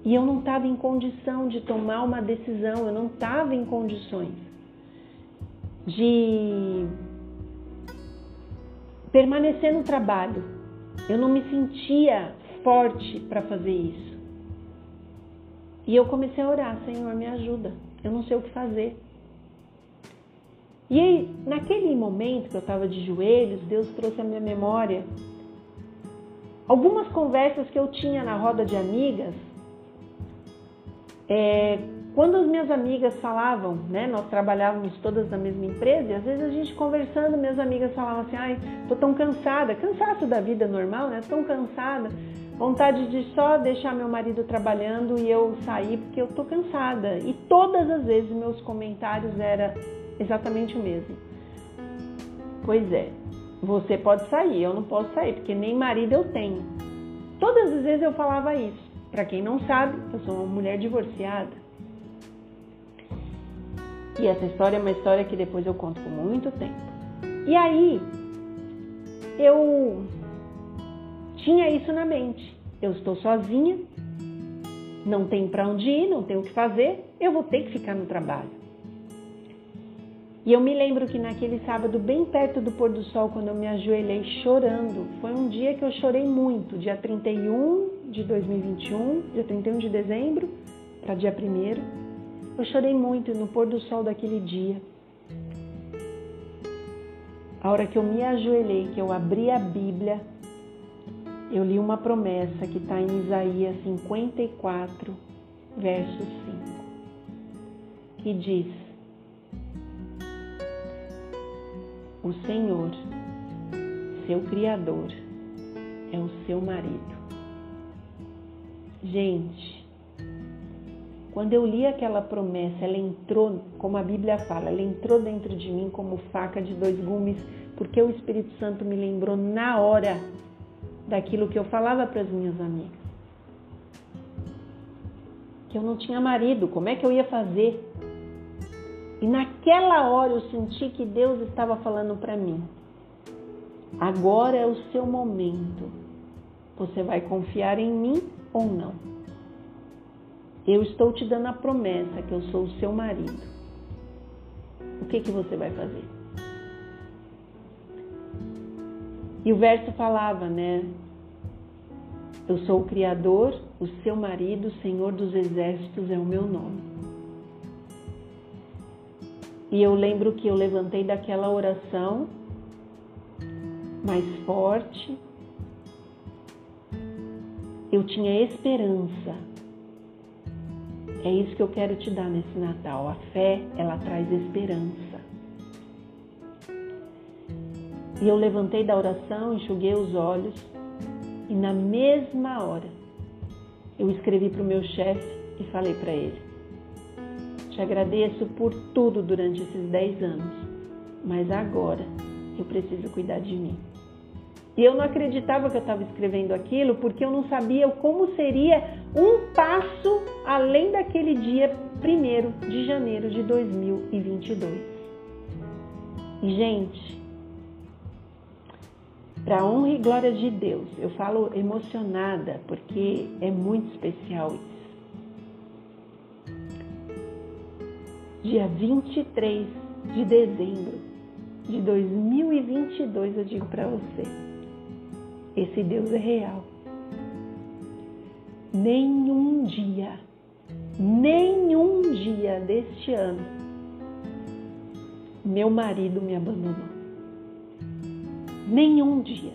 E eu não estava em condição de tomar uma decisão, eu não estava em condições de permanecer no trabalho. Eu não me sentia forte para fazer isso. E eu comecei a orar, Senhor, me ajuda. Eu não sei o que fazer. E aí, naquele momento que eu estava de joelhos, Deus trouxe à minha memória algumas conversas que eu tinha na roda de amigas. É, quando as minhas amigas falavam, né, nós trabalhávamos todas na mesma empresa, e às vezes a gente conversando, minhas amigas falavam assim, ai, tô tão cansada, cansaço da vida normal, né, tão cansada, vontade de só deixar meu marido trabalhando e eu sair porque eu tô cansada. E todas as vezes meus comentários eram exatamente o mesmo. Pois é, você pode sair, eu não posso sair, porque nem marido eu tenho. Todas as vezes eu falava isso. Para quem não sabe, eu sou uma mulher divorciada. E essa história é uma história que depois eu conto por muito tempo. E aí, eu tinha isso na mente. Eu estou sozinha, não tenho para onde ir, não tenho o que fazer, eu vou ter que ficar no trabalho. E eu me lembro que naquele sábado, bem perto do pôr do sol, quando eu me ajoelhei chorando, foi um dia que eu chorei muito, dia 31 de 2021, dia 31 de dezembro para dia 1 eu chorei muito no pôr do sol daquele dia. A hora que eu me ajoelhei, que eu abri a Bíblia, eu li uma promessa que está em Isaías 54, verso 5, que diz: O Senhor, seu Criador, é o seu marido. Gente, quando eu li aquela promessa, ela entrou, como a Bíblia fala, ela entrou dentro de mim como faca de dois gumes, porque o Espírito Santo me lembrou na hora daquilo que eu falava para as minhas amigas. Que eu não tinha marido, como é que eu ia fazer? E naquela hora eu senti que Deus estava falando para mim: agora é o seu momento. Você vai confiar em mim ou não? Eu estou te dando a promessa que eu sou o seu marido. O que, que você vai fazer? E o verso falava, né? Eu sou o Criador, o seu marido, o Senhor dos Exércitos é o meu nome. E eu lembro que eu levantei daquela oração mais forte. Eu tinha esperança é isso que eu quero te dar nesse Natal. A fé, ela traz esperança. E eu levantei da oração, enxuguei os olhos e na mesma hora eu escrevi para o meu chefe e falei para ele: Te agradeço por tudo durante esses 10 anos, mas agora eu preciso cuidar de mim. E eu não acreditava que eu estava escrevendo aquilo porque eu não sabia como seria um passo além daquele dia 1 de janeiro de 2022. E, gente, para honra e glória de Deus, eu falo emocionada porque é muito especial Dia 23 de dezembro de 2022, eu digo para você esse Deus é real. Nenhum dia, nenhum dia deste ano, meu marido me abandonou. Nenhum dia.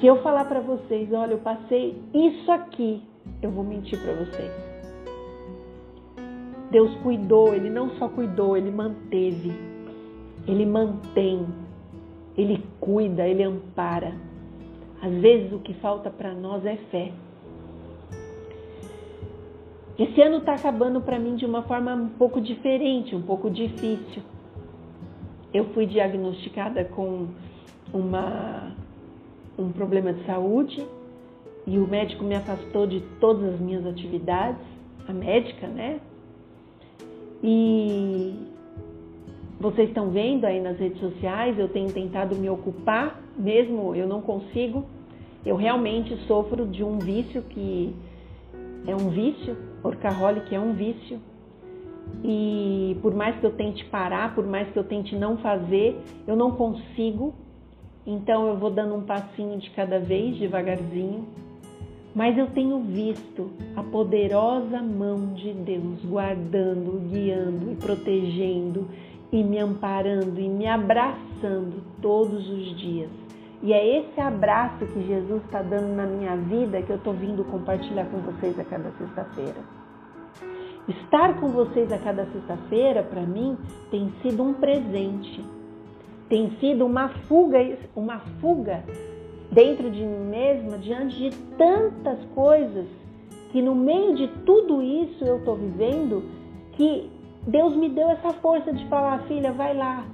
Se eu falar para vocês, olha, eu passei isso aqui, eu vou mentir para vocês. Deus cuidou, Ele não só cuidou, Ele manteve, Ele mantém ele cuida, ele ampara. Às vezes o que falta para nós é fé. Esse ano está acabando para mim de uma forma um pouco diferente, um pouco difícil. Eu fui diagnosticada com uma, um problema de saúde e o médico me afastou de todas as minhas atividades, a médica, né? E vocês estão vendo aí nas redes sociais, eu tenho tentado me ocupar, mesmo eu não consigo. Eu realmente sofro de um vício que é um vício, que é um vício. E por mais que eu tente parar, por mais que eu tente não fazer, eu não consigo. Então eu vou dando um passinho de cada vez, devagarzinho. Mas eu tenho visto a poderosa mão de Deus guardando, guiando e protegendo e me amparando e me abraçando todos os dias. E é esse abraço que Jesus está dando na minha vida que eu estou vindo compartilhar com vocês a cada sexta-feira. Estar com vocês a cada sexta-feira, para mim, tem sido um presente. Tem sido uma fuga, uma fuga dentro de mim mesma diante de tantas coisas que no meio de tudo isso eu estou vivendo, que Deus me deu essa força de falar, filha, vai lá,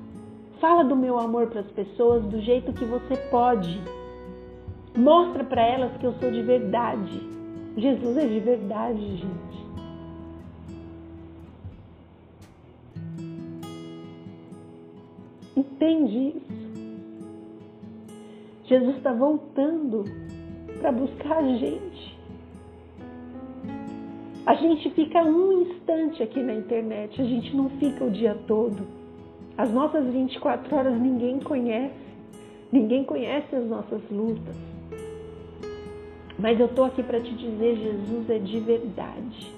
fala do meu amor para as pessoas do jeito que você pode. Mostra para elas que eu sou de verdade. Jesus é de verdade, gente. Entende isso? Jesus está voltando para buscar a gente. A gente fica um instante aqui na internet, a gente não fica o dia todo. As nossas 24 horas ninguém conhece, ninguém conhece as nossas lutas. Mas eu estou aqui para te dizer: Jesus é de verdade.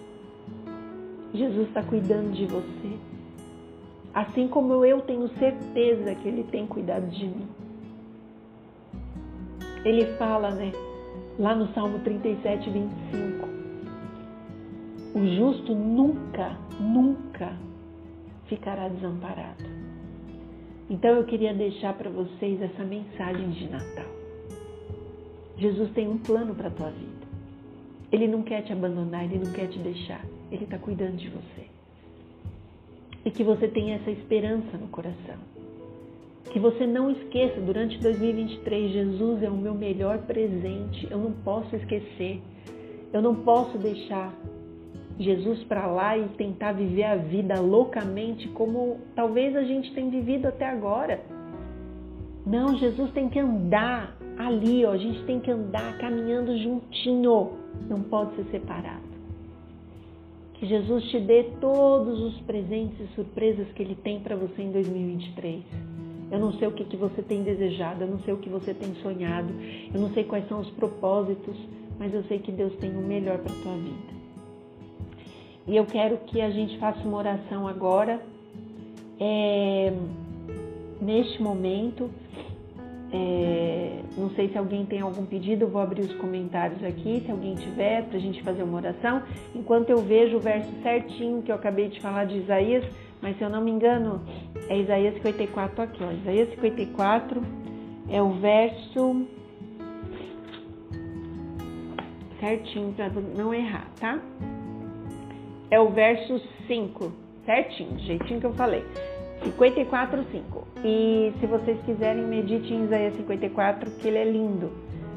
Jesus está cuidando de você. Assim como eu tenho certeza que Ele tem cuidado de mim. Ele fala, né, lá no Salmo 37, 25: O justo nunca, nunca ficará desamparado. Então eu queria deixar para vocês essa mensagem de Natal. Jesus tem um plano para a tua vida. Ele não quer te abandonar, ele não quer te deixar. Ele está cuidando de você. E que você tenha essa esperança no coração. Que você não esqueça, durante 2023, Jesus é o meu melhor presente. Eu não posso esquecer. Eu não posso deixar Jesus para lá e tentar viver a vida loucamente como talvez a gente tenha vivido até agora. Não, Jesus tem que andar ali, ó, a gente tem que andar caminhando juntinho, não pode ser separado. Que Jesus te dê todos os presentes e surpresas que Ele tem para você em 2023. Eu não sei o que, que você tem desejado, eu não sei o que você tem sonhado, eu não sei quais são os propósitos, mas eu sei que Deus tem o melhor para a tua vida. E eu quero que a gente faça uma oração agora, é, neste momento. É, não sei se alguém tem algum pedido, eu vou abrir os comentários aqui, se alguém tiver, para a gente fazer uma oração. Enquanto eu vejo o verso certinho que eu acabei de falar de Isaías, mas se eu não me engano, é Isaías 54 aqui, ó. Isaías 54 é o verso certinho para não errar, tá? é o verso 5, certinho, jeitinho que eu falei. 54, 5. E se vocês quiserem, medite em Isaías 54, que ele é lindo.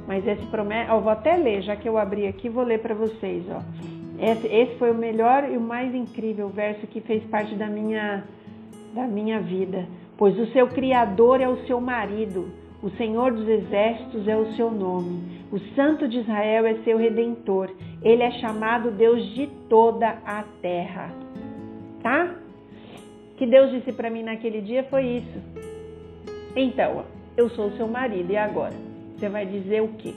Mas esse promete, eu vou até ler, já que eu abri aqui, vou ler para vocês, ó. Esse, esse foi o melhor e o mais incrível verso que fez parte da minha da minha vida, pois o seu criador é o seu marido, o Senhor dos exércitos é o seu nome. O Santo de Israel é seu redentor. Ele é chamado Deus de toda a terra. Tá? Que Deus disse para mim naquele dia foi isso. Então, eu sou seu marido e agora? Você vai dizer o quê?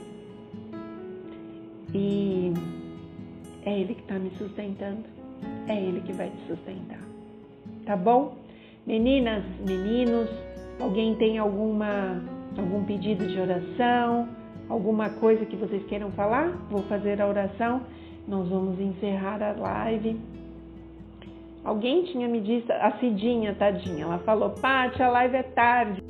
E é ele que está me sustentando. É ele que vai te sustentar. Tá bom? Meninas, meninos, alguém tem alguma algum pedido de oração? alguma coisa que vocês queiram falar? Vou fazer a oração. Nós vamos encerrar a live. Alguém tinha me dito, a Cidinha, tadinha, ela falou, Paty, a live é tarde.